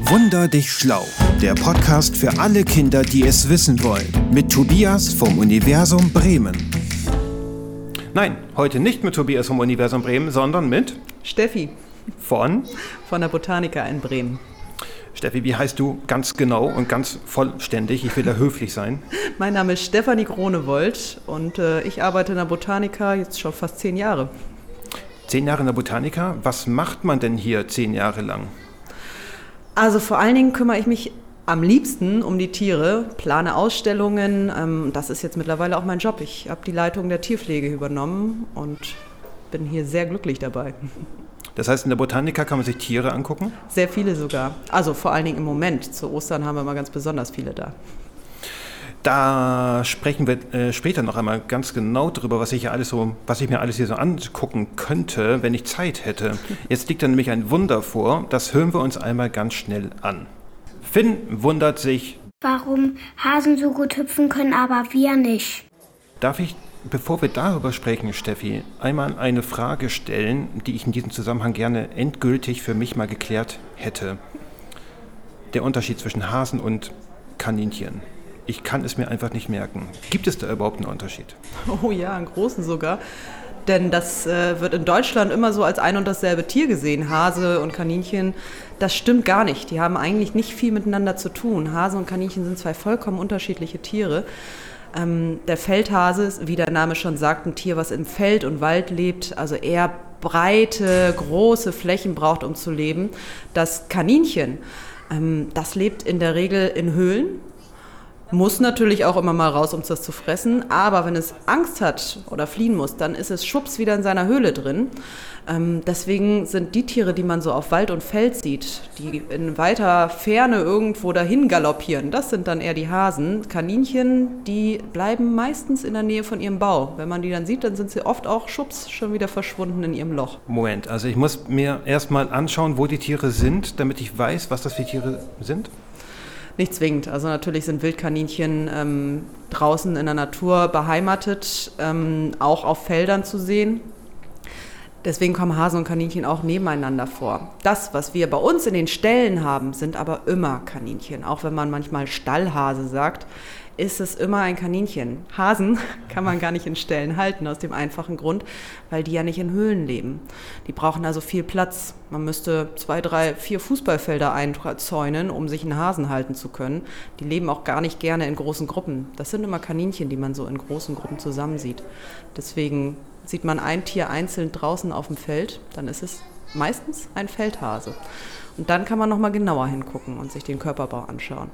Wunder dich schlau, der Podcast für alle Kinder, die es wissen wollen, mit Tobias vom Universum Bremen. Nein, heute nicht mit Tobias vom Universum Bremen, sondern mit Steffi von von der Botanica in Bremen. Steffi, wie heißt du ganz genau und ganz vollständig? Ich will da höflich sein. Mein Name ist Stefanie Kronewold und äh, ich arbeite in der Botanica jetzt schon fast zehn Jahre. Zehn Jahre in der Botanica. Was macht man denn hier zehn Jahre lang? Also vor allen Dingen kümmere ich mich am liebsten um die Tiere, plane Ausstellungen. Ähm, das ist jetzt mittlerweile auch mein Job. Ich habe die Leitung der Tierpflege übernommen und bin hier sehr glücklich dabei. Das heißt, in der Botanica kann man sich Tiere angucken? Sehr viele sogar. Also vor allen Dingen im Moment. Zu Ostern haben wir mal ganz besonders viele da. Da sprechen wir äh, später noch einmal ganz genau drüber, was ich, hier alles so, was ich mir alles hier so angucken könnte, wenn ich Zeit hätte. Jetzt liegt da nämlich ein Wunder vor, das hören wir uns einmal ganz schnell an. Finn wundert sich, Warum Hasen so gut hüpfen können, aber wir nicht. darf ich, bevor wir darüber sprechen, Steffi, einmal eine Frage stellen, die ich in diesem Zusammenhang gerne endgültig für mich mal geklärt hätte. Der Unterschied zwischen Hasen und Kaninchen. Ich kann es mir einfach nicht merken. Gibt es da überhaupt einen Unterschied? Oh ja, einen großen sogar. Denn das äh, wird in Deutschland immer so als ein und dasselbe Tier gesehen, Hase und Kaninchen. Das stimmt gar nicht. Die haben eigentlich nicht viel miteinander zu tun. Hase und Kaninchen sind zwei vollkommen unterschiedliche Tiere. Ähm, der Feldhase ist, wie der Name schon sagt, ein Tier, was im Feld und Wald lebt, also eher breite, große Flächen braucht, um zu leben. Das Kaninchen, ähm, das lebt in der Regel in Höhlen, muss natürlich auch immer mal raus, um das zu fressen. Aber wenn es Angst hat oder fliehen muss, dann ist es schwupps wieder in seiner Höhle drin. Ähm, deswegen sind die Tiere, die man so auf Wald und Feld sieht, die in weiter Ferne irgendwo dahin galoppieren, das sind dann eher die Hasen. Kaninchen, die bleiben meistens in der Nähe von ihrem Bau. Wenn man die dann sieht, dann sind sie oft auch schwupps schon wieder verschwunden in ihrem Loch. Moment, also ich muss mir erstmal anschauen, wo die Tiere sind, damit ich weiß, was das für Tiere sind. Nicht zwingend. Also natürlich sind Wildkaninchen ähm, draußen in der Natur beheimatet, ähm, auch auf Feldern zu sehen. Deswegen kommen Hasen und Kaninchen auch nebeneinander vor. Das, was wir bei uns in den Ställen haben, sind aber immer Kaninchen. Auch wenn man manchmal Stallhase sagt, ist es immer ein Kaninchen. Hasen kann man gar nicht in Ställen halten, aus dem einfachen Grund, weil die ja nicht in Höhlen leben. Die brauchen also viel Platz. Man müsste zwei, drei, vier Fußballfelder einzäunen, um sich einen Hasen halten zu können. Die leben auch gar nicht gerne in großen Gruppen. Das sind immer Kaninchen, die man so in großen Gruppen zusammensieht. Deswegen sieht man ein Tier einzeln draußen auf dem Feld, dann ist es meistens ein Feldhase. Und dann kann man noch mal genauer hingucken und sich den Körperbau anschauen.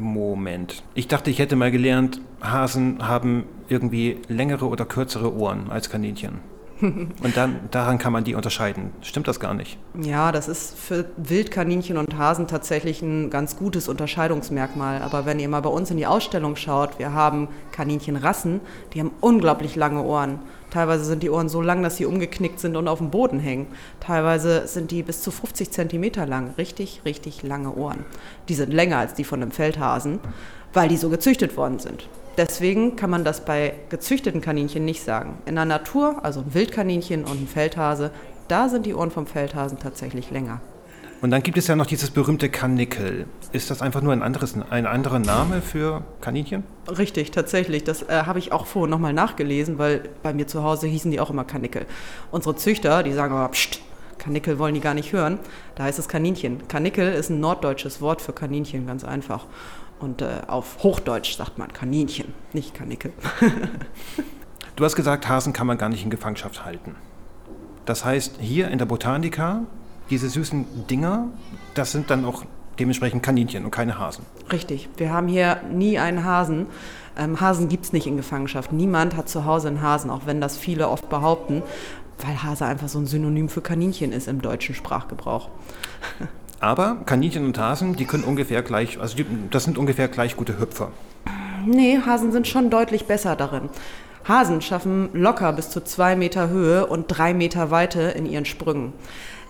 Moment. Ich dachte, ich hätte mal gelernt, Hasen haben irgendwie längere oder kürzere Ohren als Kaninchen. Und dann, daran kann man die unterscheiden. Stimmt das gar nicht? Ja, das ist für Wildkaninchen und Hasen tatsächlich ein ganz gutes Unterscheidungsmerkmal. Aber wenn ihr mal bei uns in die Ausstellung schaut, wir haben Kaninchenrassen, die haben unglaublich lange Ohren. Teilweise sind die Ohren so lang, dass sie umgeknickt sind und auf dem Boden hängen. Teilweise sind die bis zu 50 Zentimeter lang. Richtig, richtig lange Ohren. Die sind länger als die von einem Feldhasen, weil die so gezüchtet worden sind. Deswegen kann man das bei gezüchteten Kaninchen nicht sagen. In der Natur, also ein Wildkaninchen und ein Feldhase, da sind die Ohren vom Feldhasen tatsächlich länger. Und dann gibt es ja noch dieses berühmte Kanickel. Ist das einfach nur ein, anderes, ein anderer Name für Kaninchen? Richtig, tatsächlich. Das äh, habe ich auch vorhin nochmal nachgelesen, weil bei mir zu Hause hießen die auch immer Kanickel. Unsere Züchter, die sagen aber, pst, Kanickel wollen die gar nicht hören. Da heißt es Kaninchen. Kanickel ist ein norddeutsches Wort für Kaninchen, ganz einfach. Und äh, auf Hochdeutsch sagt man Kaninchen, nicht Kanickel. Du hast gesagt, Hasen kann man gar nicht in Gefangenschaft halten. Das heißt, hier in der Botanica, diese süßen Dinger, das sind dann auch dementsprechend Kaninchen und keine Hasen. Richtig, wir haben hier nie einen Hasen. Ähm, Hasen gibt es nicht in Gefangenschaft. Niemand hat zu Hause einen Hasen, auch wenn das viele oft behaupten, weil Hase einfach so ein Synonym für Kaninchen ist im deutschen Sprachgebrauch. Aber Kaninchen und Hasen, die können ungefähr gleich, also die, das sind ungefähr gleich gute Hüpfer. Nee, Hasen sind schon deutlich besser darin. Hasen schaffen locker bis zu zwei Meter Höhe und drei Meter Weite in ihren Sprüngen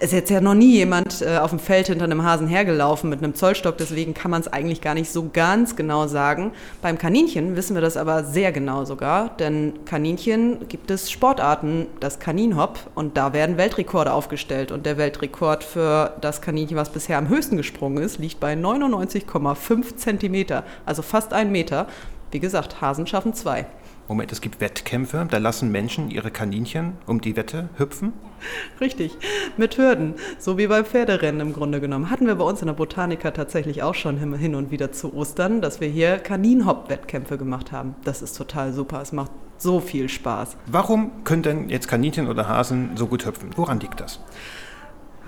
ist jetzt ja noch nie jemand äh, auf dem Feld hinter einem Hasen hergelaufen mit einem Zollstock, deswegen kann man es eigentlich gar nicht so ganz genau sagen. Beim Kaninchen wissen wir das aber sehr genau sogar, denn Kaninchen gibt es Sportarten, das Kaninhop, und da werden Weltrekorde aufgestellt. Und der Weltrekord für das Kaninchen, was bisher am höchsten gesprungen ist, liegt bei 99,5 Zentimeter, also fast ein Meter. Wie gesagt, Hasen schaffen zwei. Moment, es gibt Wettkämpfe, da lassen Menschen ihre Kaninchen um die Wette hüpfen? Richtig, mit Hürden, so wie beim Pferderennen im Grunde genommen. Hatten wir bei uns in der Botanika tatsächlich auch schon hin und wieder zu Ostern, dass wir hier Kaninhopp-Wettkämpfe gemacht haben. Das ist total super, es macht so viel Spaß. Warum können denn jetzt Kaninchen oder Hasen so gut hüpfen? Woran liegt das?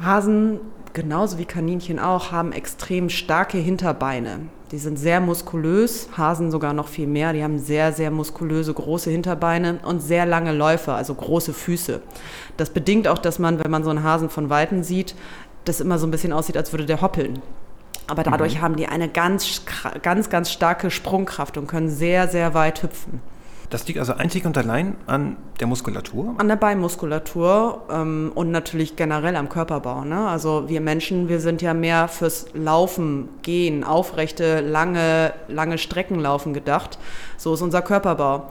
Hasen, genauso wie Kaninchen auch, haben extrem starke Hinterbeine. Die sind sehr muskulös, Hasen sogar noch viel mehr. Die haben sehr, sehr muskulöse, große Hinterbeine und sehr lange Läufe, also große Füße. Das bedingt auch, dass man, wenn man so einen Hasen von Weitem sieht, das immer so ein bisschen aussieht, als würde der hoppeln. Aber dadurch mhm. haben die eine ganz, ganz, ganz starke Sprungkraft und können sehr, sehr weit hüpfen. Das liegt also einzig und allein an der Muskulatur? An der Beinmuskulatur ähm, und natürlich generell am Körperbau. Ne? Also wir Menschen, wir sind ja mehr fürs Laufen, Gehen, aufrechte, lange, lange Streckenlaufen gedacht. So ist unser Körperbau.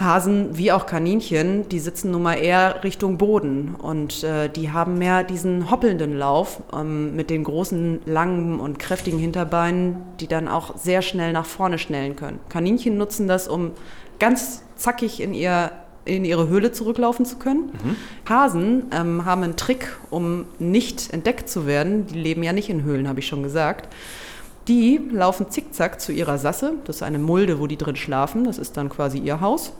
Hasen wie auch Kaninchen, die sitzen nun mal eher Richtung Boden und äh, die haben mehr diesen hoppelnden Lauf ähm, mit den großen, langen und kräftigen Hinterbeinen, die dann auch sehr schnell nach vorne schnellen können. Kaninchen nutzen das, um ganz zackig in, ihr, in ihre Höhle zurücklaufen zu können. Mhm. Hasen ähm, haben einen Trick, um nicht entdeckt zu werden. Die leben ja nicht in Höhlen, habe ich schon gesagt. Die laufen zickzack zu ihrer Sasse. Das ist eine Mulde, wo die drin schlafen. Das ist dann quasi ihr Haus.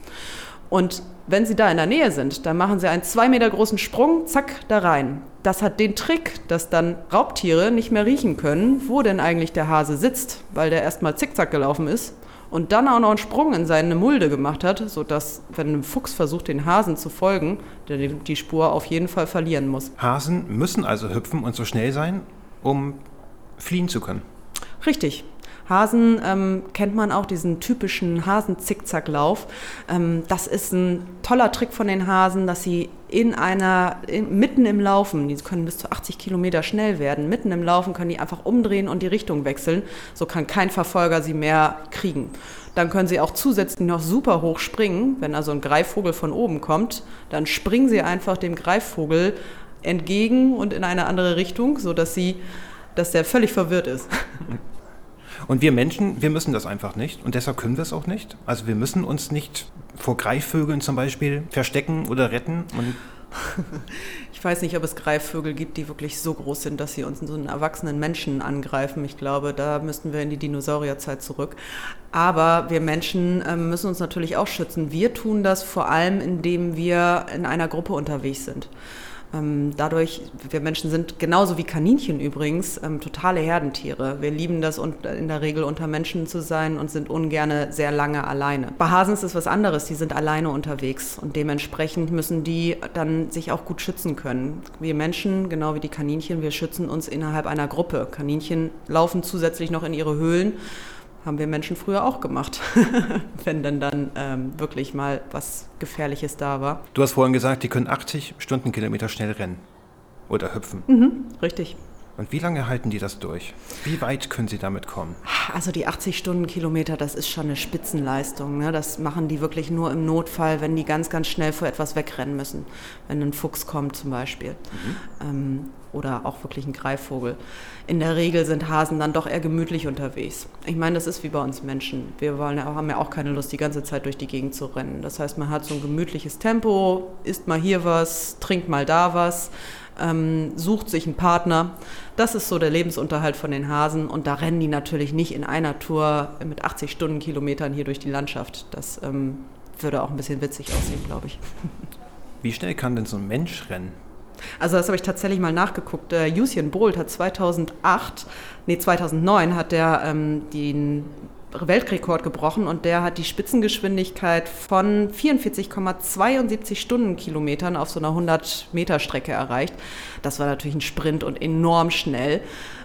Und wenn sie da in der Nähe sind, dann machen sie einen zwei Meter großen Sprung, zack, da rein. Das hat den Trick, dass dann Raubtiere nicht mehr riechen können, wo denn eigentlich der Hase sitzt, weil der erstmal zickzack gelaufen ist und dann auch noch einen Sprung in seine Mulde gemacht hat, sodass, wenn ein Fuchs versucht, den Hasen zu folgen, der die Spur auf jeden Fall verlieren muss. Hasen müssen also hüpfen und so schnell sein, um fliehen zu können. Richtig. Hasen ähm, kennt man auch diesen typischen Hasen-Zickzacklauf. Ähm, das ist ein toller Trick von den Hasen, dass sie in einer, in, mitten im Laufen, die können bis zu 80 Kilometer schnell werden, mitten im Laufen können die einfach umdrehen und die Richtung wechseln. So kann kein Verfolger sie mehr kriegen. Dann können sie auch zusätzlich noch super hoch springen. Wenn also ein Greifvogel von oben kommt, dann springen sie einfach dem Greifvogel entgegen und in eine andere Richtung, sodass sie, dass der völlig verwirrt ist. Und wir Menschen, wir müssen das einfach nicht und deshalb können wir es auch nicht. Also wir müssen uns nicht vor Greifvögeln zum Beispiel verstecken oder retten. ich weiß nicht, ob es Greifvögel gibt, die wirklich so groß sind, dass sie uns so einen erwachsenen Menschen angreifen. Ich glaube, da müssten wir in die Dinosaurierzeit zurück. Aber wir Menschen äh, müssen uns natürlich auch schützen. Wir tun das vor allem, indem wir in einer Gruppe unterwegs sind. Ähm, dadurch, wir Menschen sind genauso wie Kaninchen übrigens ähm, totale Herdentiere. Wir lieben das in der Regel unter Menschen zu sein und sind ungerne sehr lange alleine. Bei Hasen ist es was anderes, die sind alleine unterwegs und dementsprechend müssen die dann sich auch gut schützen können. Wir Menschen, genau wie die Kaninchen, wir schützen uns innerhalb einer Gruppe. Kaninchen laufen zusätzlich noch in ihre Höhlen haben wir Menschen früher auch gemacht, wenn denn dann ähm, wirklich mal was Gefährliches da war. Du hast vorhin gesagt, die können 80 Stundenkilometer schnell rennen oder hüpfen. Mhm, richtig. Und wie lange halten die das durch? Wie weit können sie damit kommen? Also die 80 Stundenkilometer, das ist schon eine Spitzenleistung. Ne? Das machen die wirklich nur im Notfall, wenn die ganz, ganz schnell vor etwas wegrennen müssen. Wenn ein Fuchs kommt zum Beispiel. Mhm. Ähm, oder auch wirklich ein Greifvogel. In der Regel sind Hasen dann doch eher gemütlich unterwegs. Ich meine, das ist wie bei uns Menschen. Wir wollen, haben ja auch keine Lust, die ganze Zeit durch die Gegend zu rennen. Das heißt, man hat so ein gemütliches Tempo, isst mal hier was, trinkt mal da was, ähm, sucht sich einen Partner. Das ist so der Lebensunterhalt von den Hasen. Und da rennen die natürlich nicht in einer Tour mit 80 Stundenkilometern hier durch die Landschaft. Das ähm, würde auch ein bisschen witzig aussehen, glaube ich. Wie schnell kann denn so ein Mensch rennen? Also das habe ich tatsächlich mal nachgeguckt. Äh, Usain Bolt hat 2008, nee 2009 hat der ähm, den Weltrekord gebrochen und der hat die Spitzengeschwindigkeit von 44,72 Stundenkilometern auf so einer 100 Meter Strecke erreicht. Das war natürlich ein Sprint und enorm schnell.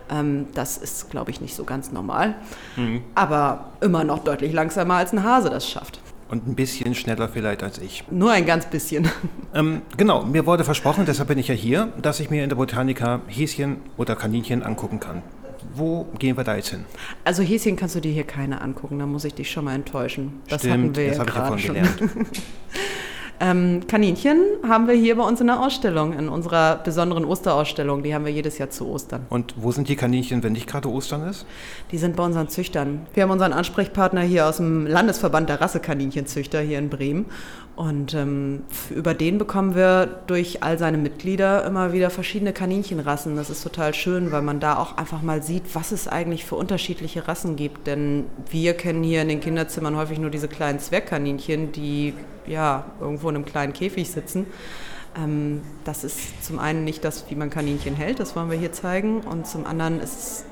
Ähm, das ist, glaube ich, nicht so ganz normal. Mhm. Aber immer noch deutlich langsamer als ein Hase das schafft. Und ein bisschen schneller vielleicht als ich. Nur ein ganz bisschen. Ähm, genau, mir wurde versprochen, deshalb bin ich ja hier, dass ich mir in der Botanica Häschen oder Kaninchen angucken kann. Wo gehen wir da jetzt hin? Also Häschen kannst du dir hier keine angucken, da muss ich dich schon mal enttäuschen. Das Stimmt, hatten wir das ja gerade schon. gelernt. Ähm, Kaninchen haben wir hier bei uns in der Ausstellung, in unserer besonderen Osterausstellung. Die haben wir jedes Jahr zu Ostern. Und wo sind die Kaninchen, wenn nicht gerade Ostern ist? Die sind bei unseren Züchtern. Wir haben unseren Ansprechpartner hier aus dem Landesverband der Rassekaninchenzüchter hier in Bremen. Und ähm, über den bekommen wir durch all seine Mitglieder immer wieder verschiedene Kaninchenrassen. Das ist total schön, weil man da auch einfach mal sieht, was es eigentlich für unterschiedliche Rassen gibt. Denn wir kennen hier in den Kinderzimmern häufig nur diese kleinen Zwergkaninchen, die ja irgendwo in einem kleinen Käfig sitzen. Ähm, das ist zum einen nicht das, wie man Kaninchen hält, das wollen wir hier zeigen. Und zum anderen ist es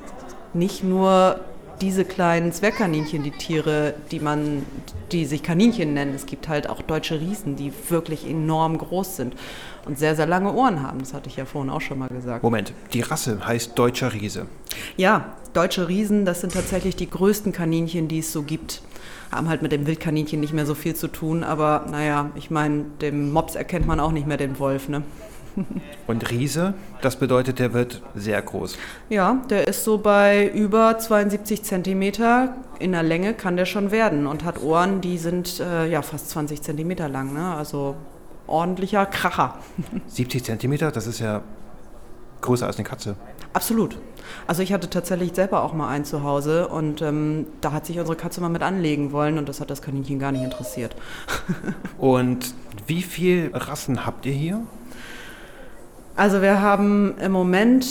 nicht nur diese kleinen Zwergkaninchen, die Tiere, die man, die sich Kaninchen nennen. Es gibt halt auch deutsche Riesen, die wirklich enorm groß sind und sehr, sehr lange Ohren haben. Das hatte ich ja vorhin auch schon mal gesagt. Moment, die Rasse heißt Deutscher Riese. Ja, deutsche Riesen, das sind tatsächlich die größten Kaninchen, die es so gibt. Haben halt mit dem Wildkaninchen nicht mehr so viel zu tun, aber naja, ich meine, dem Mops erkennt man auch nicht mehr den Wolf, ne? Und Riese, das bedeutet, der wird sehr groß. Ja, der ist so bei über 72 Zentimeter in der Länge kann der schon werden und hat Ohren, die sind äh, ja fast 20 Zentimeter lang, ne? Also ordentlicher Kracher. 70 Zentimeter, das ist ja größer als eine Katze. Absolut. Also ich hatte tatsächlich selber auch mal einen zu Hause und ähm, da hat sich unsere Katze mal mit anlegen wollen und das hat das Kaninchen gar nicht interessiert. Und wie viele Rassen habt ihr hier? Also wir haben im Moment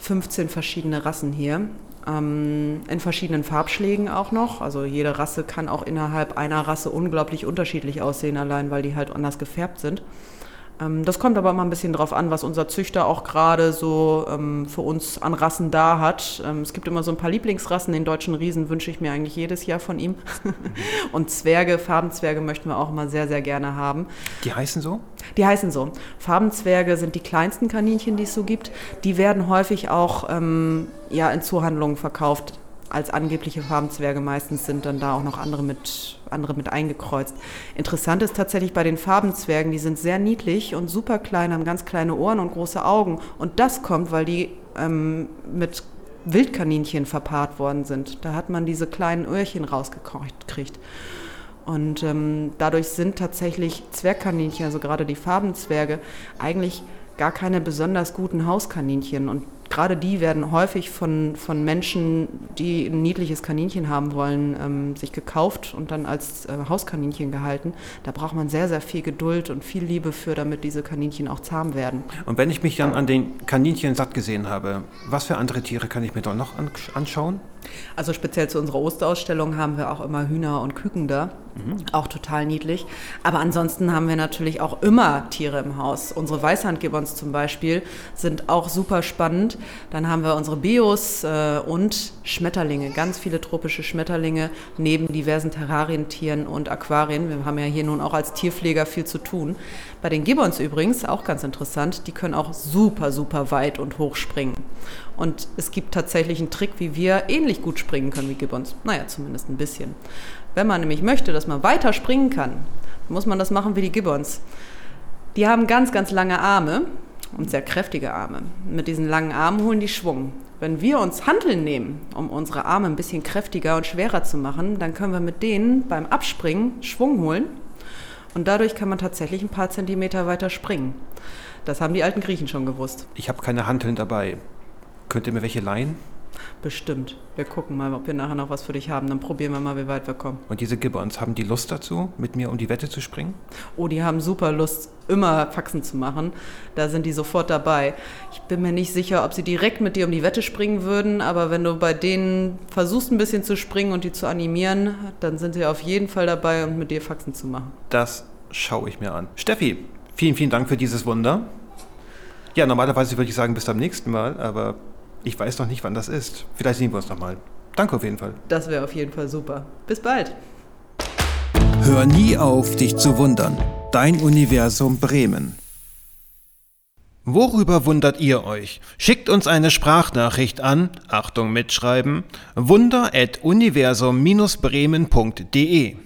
15 verschiedene Rassen hier. Ähm, in verschiedenen Farbschlägen auch noch. Also jede Rasse kann auch innerhalb einer Rasse unglaublich unterschiedlich aussehen, allein weil die halt anders gefärbt sind. Ähm, das kommt aber immer ein bisschen drauf an, was unser Züchter auch gerade so ähm, für uns an Rassen da hat. Ähm, es gibt immer so ein paar Lieblingsrassen. Den deutschen Riesen wünsche ich mir eigentlich jedes Jahr von ihm. Und Zwerge, Farbenzwerge möchten wir auch immer sehr, sehr gerne haben. Die heißen so? Die heißen so. Farbenzwerge sind die kleinsten Kaninchen, die es so gibt. Die werden häufig auch ähm, ja, in Zoohandlungen verkauft als angebliche Farbenzwerge. Meistens sind dann da auch noch andere mit, andere mit eingekreuzt. Interessant ist tatsächlich bei den Farbenzwergen, die sind sehr niedlich und super klein, haben ganz kleine Ohren und große Augen. Und das kommt, weil die ähm, mit Wildkaninchen verpaart worden sind. Da hat man diese kleinen Öhrchen rausgekriegt. Und ähm, dadurch sind tatsächlich Zwergkaninchen, also gerade die Farbenzwerge, eigentlich gar keine besonders guten Hauskaninchen. Und gerade die werden häufig von, von Menschen, die ein niedliches Kaninchen haben wollen, ähm, sich gekauft und dann als äh, Hauskaninchen gehalten. Da braucht man sehr, sehr viel Geduld und viel Liebe für, damit diese Kaninchen auch zahm werden. Und wenn ich mich dann an den Kaninchen satt gesehen habe, was für andere Tiere kann ich mir doch noch an anschauen? Also speziell zu unserer Osterausstellung haben wir auch immer Hühner und Küken da. Auch total niedlich. Aber ansonsten haben wir natürlich auch immer Tiere im Haus. Unsere Weißhandgibbons zum Beispiel sind auch super spannend. Dann haben wir unsere Bios äh, und Schmetterlinge, ganz viele tropische Schmetterlinge neben diversen Terrarientieren und Aquarien. Wir haben ja hier nun auch als Tierpfleger viel zu tun. Bei den Gibbons übrigens, auch ganz interessant, die können auch super, super weit und hoch springen. Und es gibt tatsächlich einen Trick, wie wir ähnlich gut springen können wie Gibbons. Naja, zumindest ein bisschen. Wenn man nämlich möchte, dass man weiter springen kann, muss man das machen wie die Gibbons. Die haben ganz, ganz lange Arme und sehr kräftige Arme. Mit diesen langen Armen holen die Schwung. Wenn wir uns Hanteln nehmen, um unsere Arme ein bisschen kräftiger und schwerer zu machen, dann können wir mit denen beim Abspringen Schwung holen und dadurch kann man tatsächlich ein paar Zentimeter weiter springen. Das haben die alten Griechen schon gewusst. Ich habe keine Hanteln dabei. Könnt ihr mir welche leihen? Bestimmt. Wir gucken mal, ob wir nachher noch was für dich haben. Dann probieren wir mal, wie weit wir kommen. Und diese Gibbons, haben die Lust dazu, mit mir um die Wette zu springen? Oh, die haben super Lust, immer Faxen zu machen. Da sind die sofort dabei. Ich bin mir nicht sicher, ob sie direkt mit dir um die Wette springen würden, aber wenn du bei denen versuchst, ein bisschen zu springen und die zu animieren, dann sind sie auf jeden Fall dabei, um mit dir Faxen zu machen. Das schaue ich mir an. Steffi, vielen, vielen Dank für dieses Wunder. Ja, normalerweise würde ich sagen, bis zum nächsten Mal, aber ich weiß noch nicht, wann das ist. Vielleicht sehen wir uns nochmal. Danke auf jeden Fall. Das wäre auf jeden Fall super. Bis bald. Hör nie auf, dich zu wundern. Dein Universum Bremen. Worüber wundert ihr euch? Schickt uns eine Sprachnachricht an, Achtung mitschreiben, wunder.universum-bremen.de.